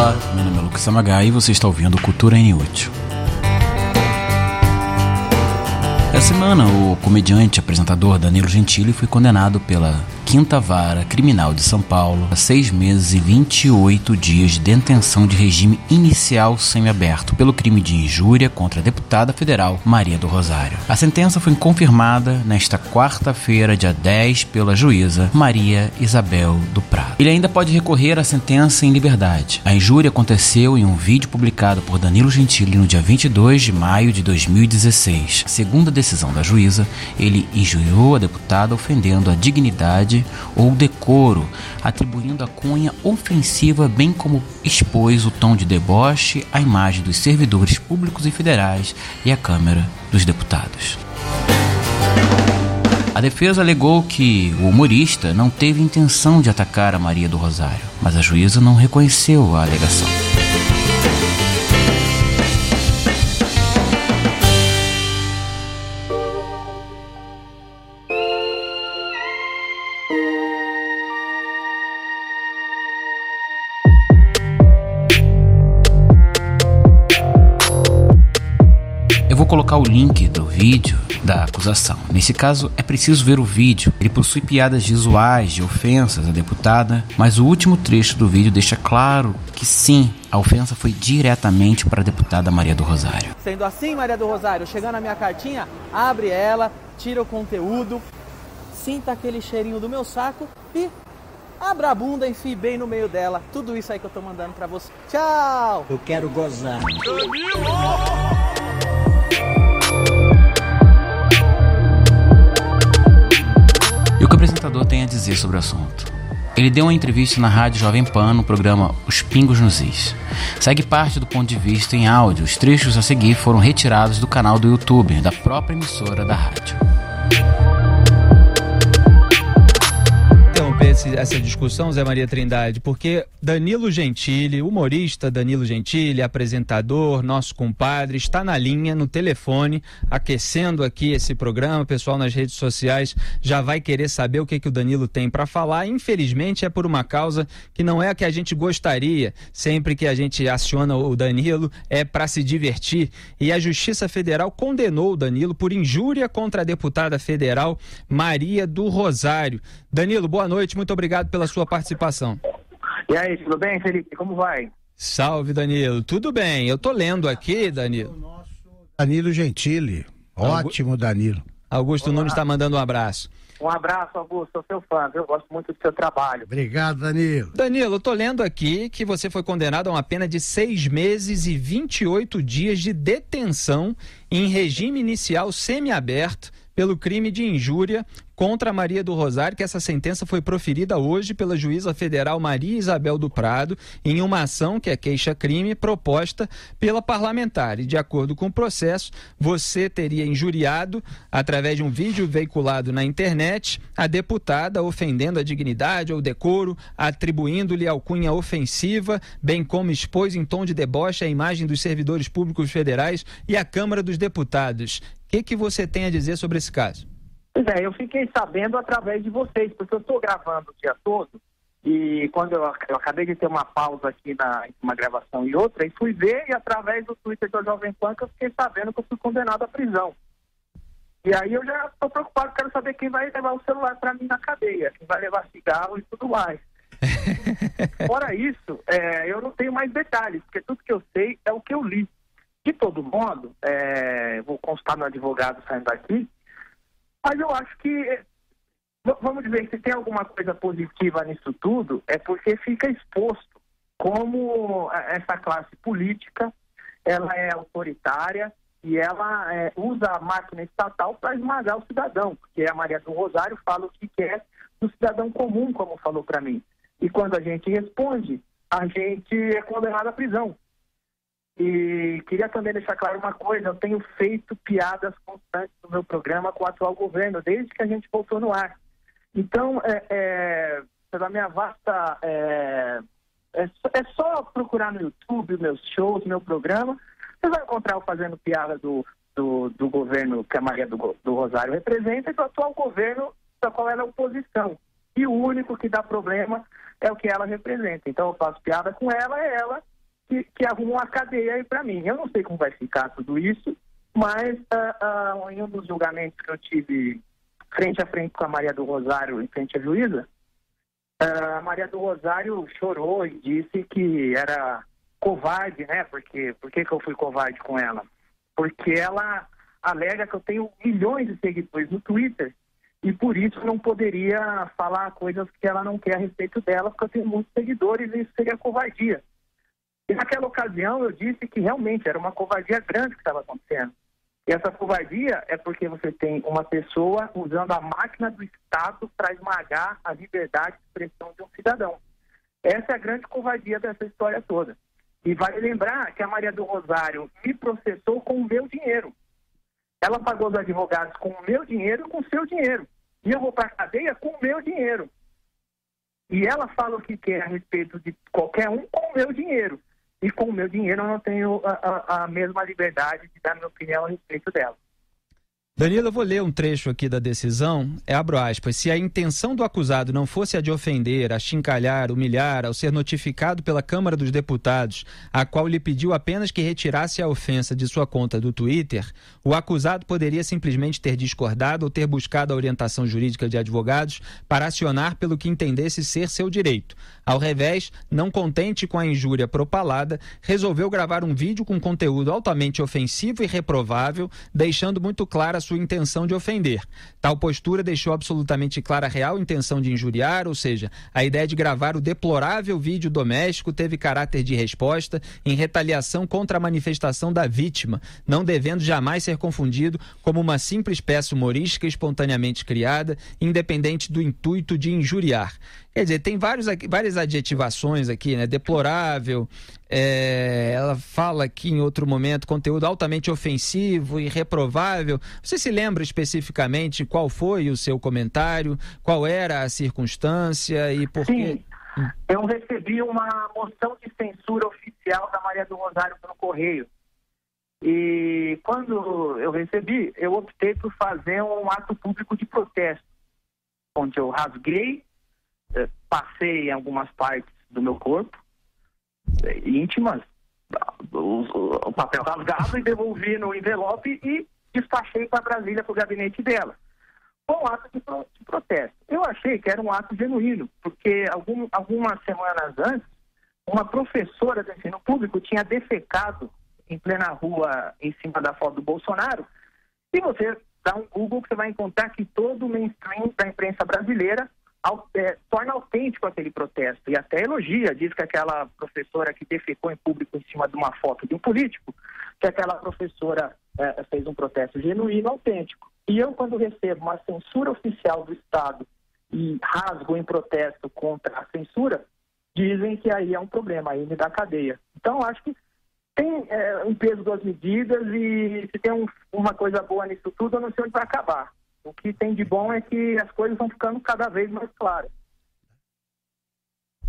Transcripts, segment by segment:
Olá, meu nome é Lucas Samagai e você está ouvindo Cultura Inútil. Essa semana, o comediante apresentador Danilo Gentili foi condenado pela Quinta Vara Criminal de São Paulo a seis meses e 28 dias de detenção de regime inicial semiaberto pelo crime de injúria contra a deputada federal Maria do Rosário. A sentença foi confirmada nesta quarta-feira, dia 10, pela juíza Maria Isabel do Prado. Ele ainda pode recorrer à sentença em liberdade. A injúria aconteceu em um vídeo publicado por Danilo Gentili no dia 22 de maio de 2016. Segundo a decisão da juíza, ele injuriou a deputada ofendendo a dignidade ou decoro, atribuindo a cunha ofensiva, bem como expôs o tom de deboche à imagem dos servidores públicos e federais e à Câmara dos Deputados. A defesa alegou que o humorista não teve intenção de atacar a Maria do Rosário, mas a juíza não reconheceu a alegação. O link do vídeo da acusação. Nesse caso, é preciso ver o vídeo. Ele possui piadas visuais de ofensas à deputada, mas o último trecho do vídeo deixa claro que sim, a ofensa foi diretamente para a deputada Maria do Rosário. Sendo assim, Maria do Rosário, chegando a minha cartinha, abre ela, tira o conteúdo, sinta aquele cheirinho do meu saco e abra a bunda e enfie bem no meio dela. Tudo isso aí que eu tô mandando para você. Tchau! Eu quero gozar. E apresentador tem a dizer sobre o assunto? Ele deu uma entrevista na rádio Jovem Pan no programa Os Pingos nos Is. Segue parte do ponto de vista em áudio. Os trechos a seguir foram retirados do canal do YouTube da própria emissora da rádio. Esse, essa discussão, Zé Maria Trindade, porque Danilo Gentili, humorista Danilo Gentili, apresentador, nosso compadre, está na linha, no telefone, aquecendo aqui esse programa. O pessoal nas redes sociais já vai querer saber o que, que o Danilo tem para falar. Infelizmente, é por uma causa que não é a que a gente gostaria. Sempre que a gente aciona o Danilo, é para se divertir. E a Justiça Federal condenou o Danilo por injúria contra a deputada federal Maria do Rosário. Danilo, boa noite, muito obrigado pela sua participação. E aí, tudo bem, Felipe? Como vai? Salve, Danilo. Tudo bem. Eu tô lendo aqui, Danilo. Danilo Gentili. Ótimo, Danilo. Augusto Olá. Nunes está mandando um abraço. Um abraço, Augusto. Sou seu fã, eu gosto muito do seu trabalho. Obrigado, Danilo. Danilo, eu tô lendo aqui que você foi condenado a uma pena de seis meses e 28 dias de detenção em regime inicial semiaberto pelo crime de injúria contra Maria do Rosário, que essa sentença foi proferida hoje pela juíza federal Maria Isabel do Prado em uma ação que é queixa-crime proposta pela parlamentar. E de acordo com o processo, você teria injuriado, através de um vídeo veiculado na internet, a deputada ofendendo a dignidade ou decoro, atribuindo-lhe alcunha ofensiva, bem como expôs em tom de deboche a imagem dos servidores públicos federais e a Câmara dos Deputados. O que, que você tem a dizer sobre esse caso? Pois é, eu fiquei sabendo através de vocês, porque eu estou gravando o dia todo e quando eu, eu, acabei de ter uma pausa aqui na uma gravação e outra, e fui ver e através do Twitter do Jovem Pan que eu fiquei sabendo que eu fui condenado à prisão. E aí eu já estou preocupado, quero saber quem vai levar o celular para mim na cadeia, quem vai levar cigarro e tudo mais. Fora isso, é, eu não tenho mais detalhes, porque tudo que eu sei é o que eu li. De todo modo, é, vou constar no advogado saindo daqui, mas eu acho que, vamos dizer, se tem alguma coisa positiva nisso tudo, é porque fica exposto como essa classe política ela é autoritária e ela é, usa a máquina estatal para esmagar o cidadão, porque a Maria do Rosário fala o que quer do cidadão comum, como falou para mim. E quando a gente responde, a gente é condenado à prisão. E queria também deixar claro uma coisa: eu tenho feito piadas constantes no meu programa com o atual governo, desde que a gente voltou no ar. Então, é, é, pela minha vasta. É, é, é só procurar no YouTube meus shows, meu programa. Você vai encontrar eu fazendo piada do, do, do governo que a Maria do, do Rosário representa e do atual governo da qual ela é oposição. E o único que dá problema é o que ela representa. Então eu faço piada com ela, é ela que, que arrumam a cadeia aí para mim. Eu não sei como vai ficar tudo isso, mas uh, uh, em um dos julgamentos que eu tive frente a frente com a Maria do Rosário, em frente à juíza, uh, a Maria do Rosário chorou e disse que era covarde, né? Porque, por que, que eu fui covarde com ela? Porque ela alega que eu tenho milhões de seguidores no Twitter e por isso não poderia falar coisas que ela não quer a respeito dela, porque eu tenho muitos seguidores e isso seria covardia. E naquela ocasião eu disse que realmente era uma covardia grande que estava acontecendo. E essa covardia é porque você tem uma pessoa usando a máquina do Estado para esmagar a liberdade de expressão de um cidadão. Essa é a grande covardia dessa história toda. E vale lembrar que a Maria do Rosário me processou com o meu dinheiro. Ela pagou os advogados com o meu dinheiro e com o seu dinheiro. E eu vou para a cadeia com o meu dinheiro. E ela fala o que quer a respeito de qualquer um com o meu dinheiro. E com o meu dinheiro eu não tenho a, a, a mesma liberdade de dar minha opinião a respeito dela. Danilo, eu vou ler um trecho aqui da decisão. É abro aspas. Se a intenção do acusado não fosse a de ofender, achincalhar, humilhar, ao ser notificado pela Câmara dos Deputados, a qual lhe pediu apenas que retirasse a ofensa de sua conta do Twitter, o acusado poderia simplesmente ter discordado ou ter buscado a orientação jurídica de advogados para acionar pelo que entendesse ser seu direito. Ao revés, não contente com a injúria propalada, resolveu gravar um vídeo com conteúdo altamente ofensivo e reprovável, deixando muito clara a sua intenção de ofender. Tal postura deixou absolutamente clara a real intenção de injuriar, ou seja, a ideia de gravar o deplorável vídeo doméstico teve caráter de resposta em retaliação contra a manifestação da vítima, não devendo jamais ser confundido como uma simples peça humorística espontaneamente criada, independente do intuito de injuriar. Quer dizer, tem vários, várias adjetivações aqui, né? Deplorável, é, ela fala aqui em outro momento, conteúdo altamente ofensivo e reprovável. Você se lembra especificamente qual foi o seu comentário, qual era a circunstância e por Sim. quê? Eu recebi uma moção de censura oficial da Maria do Rosário pelo Correio. E quando eu recebi, eu optei por fazer um ato público de protesto, onde eu rasguei eh, passei em algumas partes do meu corpo, íntimas, o, papel rasgado e devolvi no envelope e despachei para Brasília, para o gabinete dela. Um ato de, de, protesto. Eu achei que era um ato genuíno, porque algum, algumas semanas antes, uma professora do ensino público tinha defecado em plena rua em cima da foto do Bolsonaro. E você dá um Google que você vai encontrar que todo o mainstream da imprensa brasileira é, torna autêntico aquele protesto e até elogia, diz que aquela professora que defecou em público em cima de uma foto de um político, que aquela professora é, fez um protesto genuíno, autêntico. E eu, quando recebo uma censura oficial do Estado e rasgo em protesto contra a censura, dizem que aí é um problema, aí me dá cadeia. Então, acho que tem é, um peso das medidas e se tem um, uma coisa boa nisso tudo, eu não sei onde vai acabar. O que tem de bom é que as coisas vão ficando cada vez mais claras.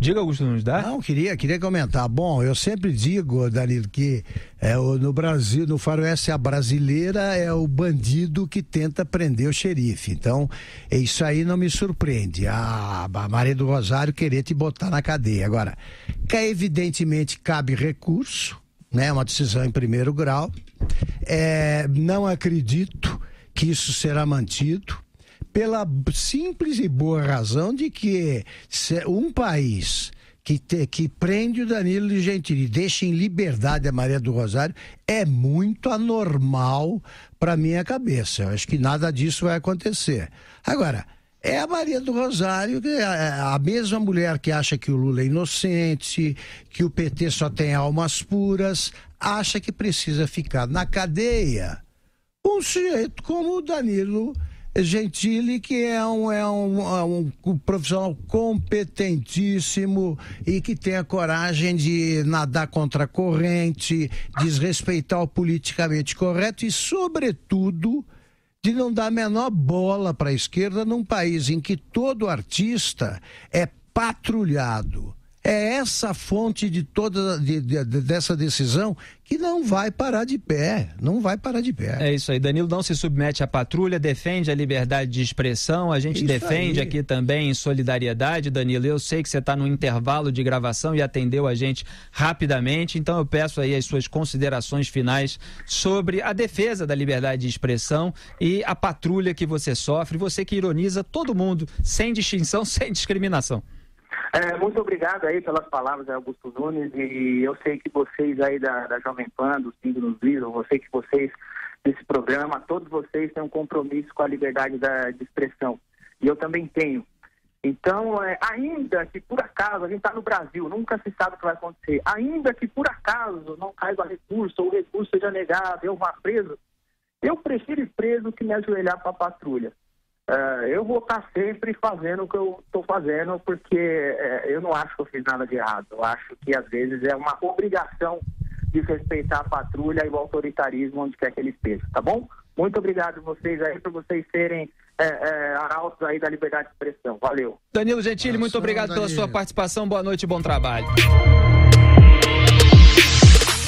Diga, Augusto Nunes, dá? Não, queria, queria comentar. Bom, eu sempre digo, Danilo, que é, no Brasil, no faroeste, a brasileira é o bandido que tenta prender o xerife. Então, isso aí não me surpreende. A, a Maria do Rosário querer te botar na cadeia. Agora, que evidentemente cabe recurso, né? Uma decisão em primeiro grau. É, não acredito que isso será mantido pela simples e boa razão de que um país que, te, que prende o Danilo Gentili e deixa em liberdade a Maria do Rosário é muito anormal para minha cabeça. Eu acho que nada disso vai acontecer. Agora, é a Maria do Rosário, é a mesma mulher que acha que o Lula é inocente, que o PT só tem almas puras, acha que precisa ficar na cadeia um sujeito como o Danilo Gentili, que é um, é um, é um profissional competentíssimo e que tem a coragem de nadar contra a corrente, desrespeitar o politicamente correto e, sobretudo, de não dar a menor bola para a esquerda num país em que todo artista é patrulhado, é essa fonte de toda de, de, dessa decisão que não vai parar de pé, não vai parar de pé. É isso aí, Danilo não se submete à patrulha, defende a liberdade de expressão, a gente isso defende aí. aqui também em solidariedade, Danilo. Eu sei que você está no intervalo de gravação e atendeu a gente rapidamente, então eu peço aí as suas considerações finais sobre a defesa da liberdade de expressão e a patrulha que você sofre, você que ironiza todo mundo, sem distinção, sem discriminação. É, muito obrigado aí pelas palavras, Augusto Nunes, e eu sei que vocês aí da, da Jovem Pan, do Cinco nos Viram, eu sei que vocês desse programa, todos vocês têm um compromisso com a liberdade da, de expressão, e eu também tenho. Então, é, ainda que por acaso, a gente está no Brasil, nunca se sabe o que vai acontecer, ainda que por acaso não caiba recurso ou o recurso seja negado, eu vá preso, eu prefiro ir preso que me ajoelhar para a patrulha. Uh, eu vou estar sempre fazendo o que eu estou fazendo, porque uh, eu não acho que eu fiz nada de errado. Eu acho que às vezes é uma obrigação de respeitar a patrulha e o autoritarismo onde quer que ele esteja, tá bom? Muito obrigado vocês aí por vocês serem é, é, arautos aí da liberdade de expressão. Valeu. Danilo Gentili, muito obrigado Danilo. pela sua participação. Boa noite e bom trabalho.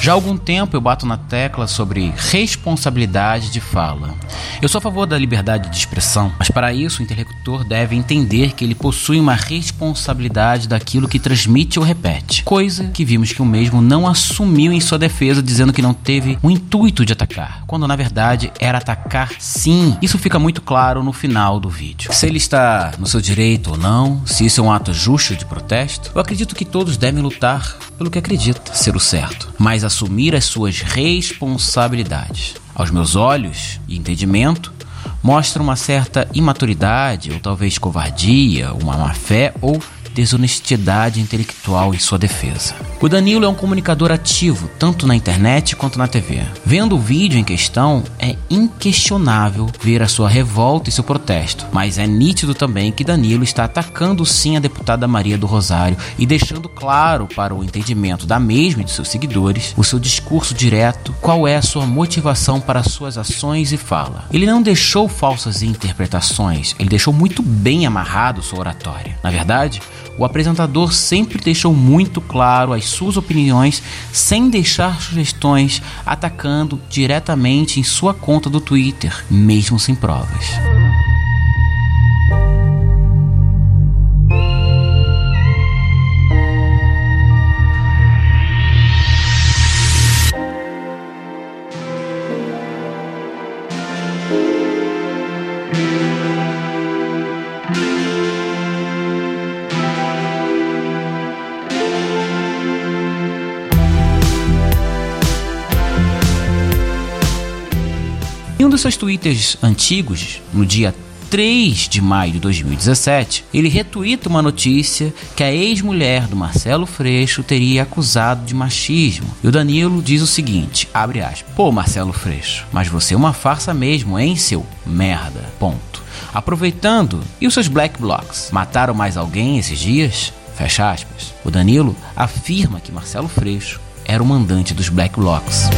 Já há algum tempo eu bato na tecla sobre responsabilidade de fala. Eu sou a favor da liberdade de expressão, mas para isso o interlocutor deve entender que ele possui uma responsabilidade daquilo que transmite ou repete, coisa que vimos que o mesmo não assumiu em sua defesa, dizendo que não teve o intuito de atacar, quando na verdade era atacar sim. Isso fica muito claro no final do vídeo. Se ele está no seu direito ou não, se isso é um ato justo de protesto, eu acredito que todos devem lutar pelo que acredita ser o certo, mas assumir as suas responsabilidades. Aos meus olhos e entendimento, mostra uma certa imaturidade ou talvez covardia, uma má fé ou desonestidade intelectual em sua defesa. O Danilo é um comunicador ativo, tanto na internet quanto na TV. Vendo o vídeo em questão, é inquestionável ver a sua revolta e seu protesto, mas é nítido também que Danilo está atacando sim a deputada Maria do Rosário e deixando claro para o entendimento da mesma e de seus seguidores o seu discurso direto, qual é a sua motivação para suas ações e fala. Ele não deixou falsas interpretações, ele deixou muito bem amarrado sua oratória. Na verdade, o apresentador sempre deixou muito claro as suas opiniões sem deixar sugestões, atacando diretamente em sua conta do Twitter, mesmo sem provas. Dos seus twitters antigos, no dia 3 de maio de 2017, ele retuita uma notícia que a ex-mulher do Marcelo Freixo teria acusado de machismo. E o Danilo diz o seguinte, abre aspas, Pô, Marcelo Freixo, mas você é uma farsa mesmo, hein, seu merda, ponto. Aproveitando, e os seus black blocs? Mataram mais alguém esses dias? Fecha aspas. O Danilo afirma que Marcelo Freixo era o mandante dos black blocs.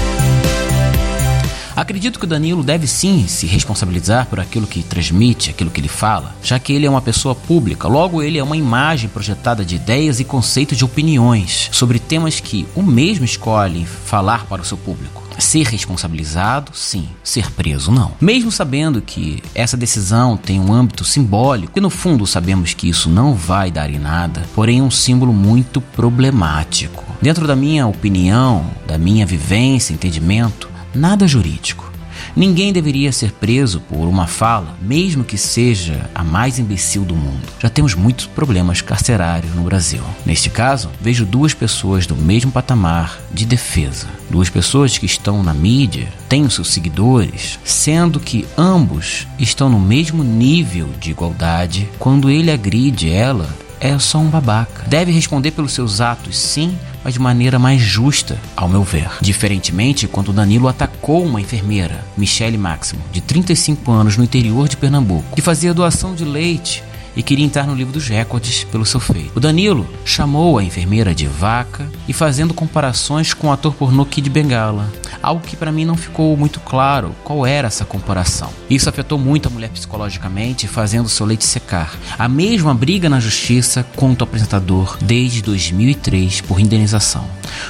Acredito que o Danilo deve sim se responsabilizar por aquilo que transmite, aquilo que ele fala, já que ele é uma pessoa pública, logo ele é uma imagem projetada de ideias e conceitos de opiniões sobre temas que o mesmo escolhe falar para o seu público. Ser responsabilizado, sim. Ser preso, não. Mesmo sabendo que essa decisão tem um âmbito simbólico, e no fundo sabemos que isso não vai dar em nada, porém é um símbolo muito problemático. Dentro da minha opinião, da minha vivência, entendimento, nada jurídico. Ninguém deveria ser preso por uma fala, mesmo que seja a mais imbecil do mundo. Já temos muitos problemas carcerários no Brasil. Neste caso, vejo duas pessoas do mesmo patamar de defesa. Duas pessoas que estão na mídia, têm seus seguidores, sendo que ambos estão no mesmo nível de igualdade. Quando ele agride ela, é só um babaca. Deve responder pelos seus atos, sim, mas de maneira mais justa, ao meu ver. Diferentemente, quando Danilo atacou uma enfermeira, Michele Máximo, de 35 anos no interior de Pernambuco, que fazia doação de leite e queria entrar no livro dos recordes pelo seu feito. O Danilo chamou a enfermeira de vaca e fazendo comparações com o ator pornô Kid Bengala. Algo que para mim não ficou muito claro qual era essa comparação. Isso afetou muito a mulher psicologicamente, fazendo seu leite secar. A mesma briga na justiça contra o apresentador desde 2003 por indenização.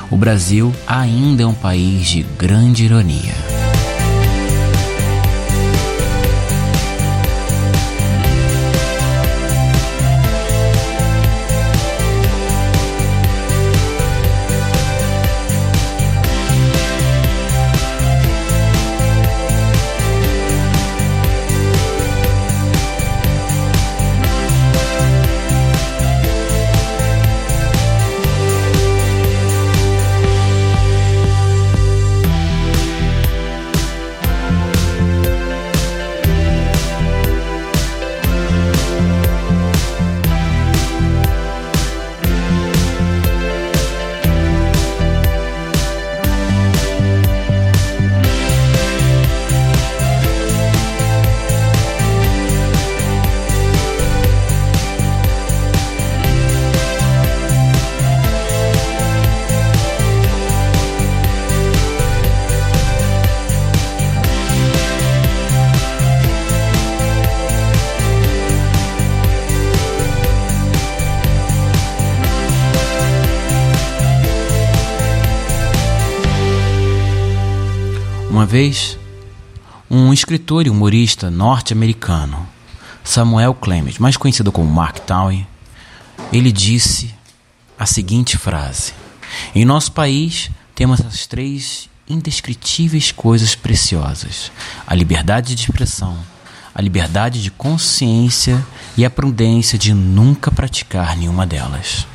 O Brasil ainda é um país de grande ironia. Uma vez, um escritor e humorista norte-americano, Samuel Clemens, mais conhecido como Mark Twain, ele disse a seguinte frase: Em nosso país temos as três indescritíveis coisas preciosas: a liberdade de expressão, a liberdade de consciência e a prudência de nunca praticar nenhuma delas.